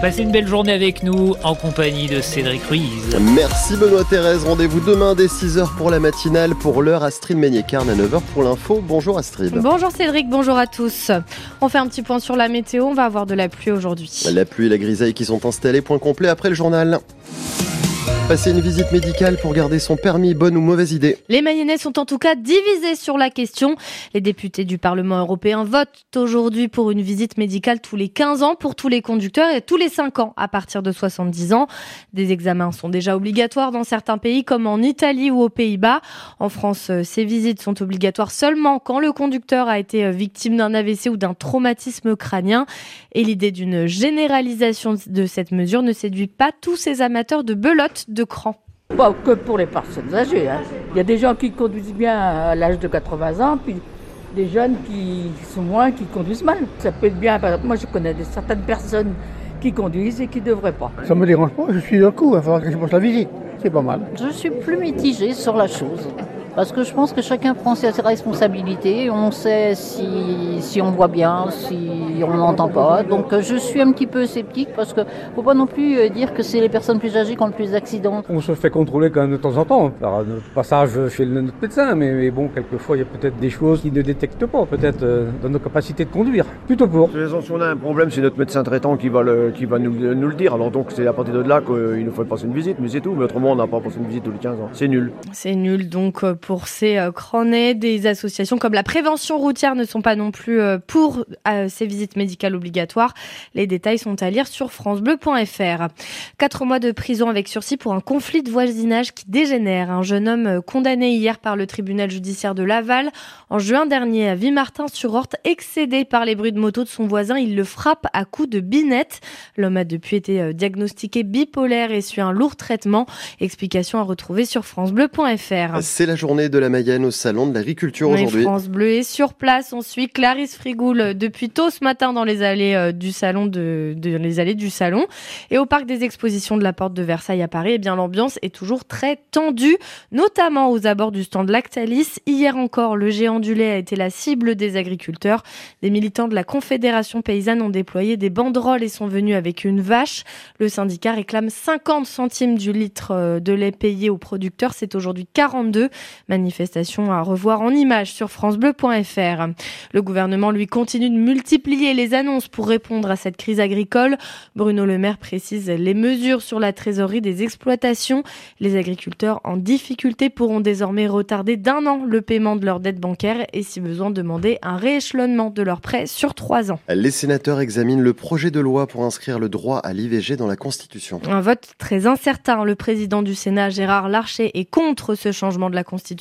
Passez une belle journée avec nous en compagnie de Cédric Ruiz. Merci Benoît Thérèse. Rendez-vous demain dès 6h pour la matinale. Pour l'heure, Astrid Meignet-Carne à 9h pour l'info. Bonjour Astrid. Bonjour Cédric, bonjour à tous. On fait un petit point sur la météo. On va avoir de la pluie aujourd'hui. La pluie et la grisaille qui sont installées. Point complet après le journal. Passer une visite médicale pour garder son permis, bonne ou mauvaise idée Les Mayennais sont en tout cas divisés sur la question. Les députés du Parlement européen votent aujourd'hui pour une visite médicale tous les 15 ans pour tous les conducteurs et tous les 5 ans à partir de 70 ans. Des examens sont déjà obligatoires dans certains pays comme en Italie ou aux Pays-Bas. En France, euh, ces visites sont obligatoires seulement quand le conducteur a été euh, victime d'un AVC ou d'un traumatisme crânien. Et l'idée d'une généralisation de cette mesure ne séduit pas tous ces amateurs de belote de cran. Pas que pour les personnes âgées. Hein. Il y a des gens qui conduisent bien à l'âge de 80 ans, puis des jeunes qui sont moins, qui conduisent mal. Ça peut être bien. Moi, je connais certaines personnes qui conduisent et qui ne devraient pas. Ça me dérange pas, je suis d'un coup, il va falloir que je pense la visite. C'est pas mal. Je suis plus mitigée sur la chose. Parce que je pense que chacun prend ses responsabilités. On sait si, si on voit bien, si on n'entend pas. Donc euh, je suis un petit peu sceptique parce que faut pas non plus euh, dire que c'est les personnes plus âgées qui ont le plus d'accidents. On se fait contrôler quand même de temps en temps par notre passage chez notre médecin. Mais, bon, quelquefois, il y a peut-être des choses qui ne détectent pas, peut-être euh, dans nos capacités de conduire. Plutôt pour. Si on a un problème, c'est notre médecin traitant qui va, le, qui va nous, nous le dire. Alors donc c'est à partir de là qu'il nous faut passer une visite, mais c'est tout. Mais autrement, on n'a pas passé une visite tous les 15 ans. C'est nul. C'est nul donc pour ces euh, des associations comme la prévention routière ne sont pas non plus euh, pour euh, ces visites médicales obligatoires. Les détails sont à lire sur francebleu.fr. Quatre mois de prison avec sursis pour un conflit de voisinage qui dégénère. Un jeune homme condamné hier par le tribunal judiciaire de Laval en juin dernier à Vimartin-sur-Orte, excédé par les bruits de moto de son voisin, il le frappe à coups de binette. L'homme a depuis été diagnostiqué bipolaire et suit un lourd traitement. Explication à retrouver sur francebleu.fr. C'est la journée de la Mayenne au salon de l'agriculture aujourd'hui. France Bleu est sur place. On suit Clarisse Frigoul depuis tôt ce matin dans les allées euh, du salon de, les allées du salon et au parc des expositions de la Porte de Versailles à Paris. Eh bien l'ambiance est toujours très tendue, notamment aux abords du stand Lactalis. Hier encore, le géant du lait a été la cible des agriculteurs. Des militants de la Confédération paysanne ont déployé des banderoles et sont venus avec une vache. Le syndicat réclame 50 centimes du litre euh, de lait payé aux producteurs. C'est aujourd'hui 42 manifestations à revoir en images sur francebleu.fr. Le gouvernement, lui, continue de multiplier les annonces pour répondre à cette crise agricole. Bruno Le Maire précise les mesures sur la trésorerie des exploitations. Les agriculteurs en difficulté pourront désormais retarder d'un an le paiement de leurs dettes bancaires et si besoin demander un rééchelonnement de leurs prêts sur trois ans. Les sénateurs examinent le projet de loi pour inscrire le droit à l'IVG dans la Constitution. Un vote très incertain. Le président du Sénat, Gérard Larcher, est contre ce changement de la Constitution.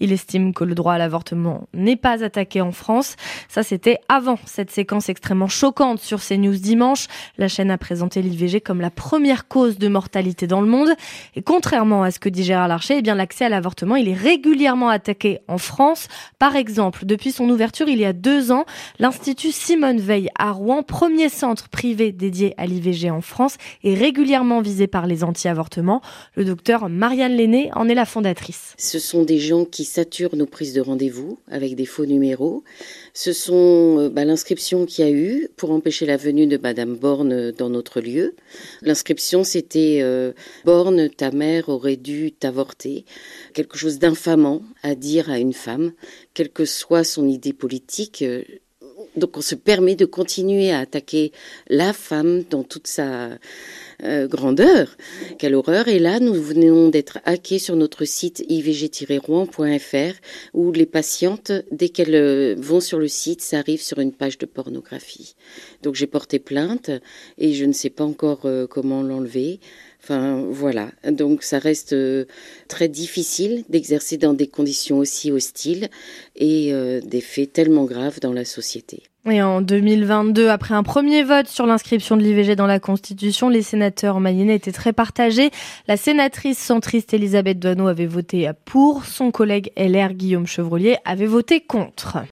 Il estime que le droit à l'avortement n'est pas attaqué en France. Ça, c'était avant cette séquence extrêmement choquante sur CNews dimanche. La chaîne a présenté l'IVG comme la première cause de mortalité dans le monde. Et contrairement à ce que dit Gérard Larcher, eh bien, l'accès à l'avortement, il est régulièrement attaqué en France. Par exemple, depuis son ouverture il y a deux ans, l'Institut Simone Veil à Rouen, premier centre privé dédié à l'IVG en France, est régulièrement visé par les anti-avortements. Le docteur Marianne Lenné en est la fondatrice. Ce sont des gens qui saturent nos prises de rendez-vous avec des faux numéros. Ce sont euh, bah, l'inscription qu'il y a eu pour empêcher la venue de Madame Borne dans notre lieu. L'inscription, c'était euh, Borne, ta mère aurait dû t'avorter. Quelque chose d'infamant à dire à une femme, quelle que soit son idée politique. Donc on se permet de continuer à attaquer la femme dans toute sa euh, grandeur. Quelle horreur. Et là, nous venons d'être hackés sur notre site ivg-rouen.fr où les patientes, dès qu'elles euh, vont sur le site, ça arrive sur une page de pornographie. Donc j'ai porté plainte et je ne sais pas encore euh, comment l'enlever. Enfin voilà, donc ça reste très difficile d'exercer dans des conditions aussi hostiles et des faits tellement graves dans la société. Et en 2022, après un premier vote sur l'inscription de l'IVG dans la Constitution, les sénateurs mayennais étaient très partagés. La sénatrice centriste Elisabeth Doineau avait voté pour, son collègue LR Guillaume Chevrolier avait voté contre.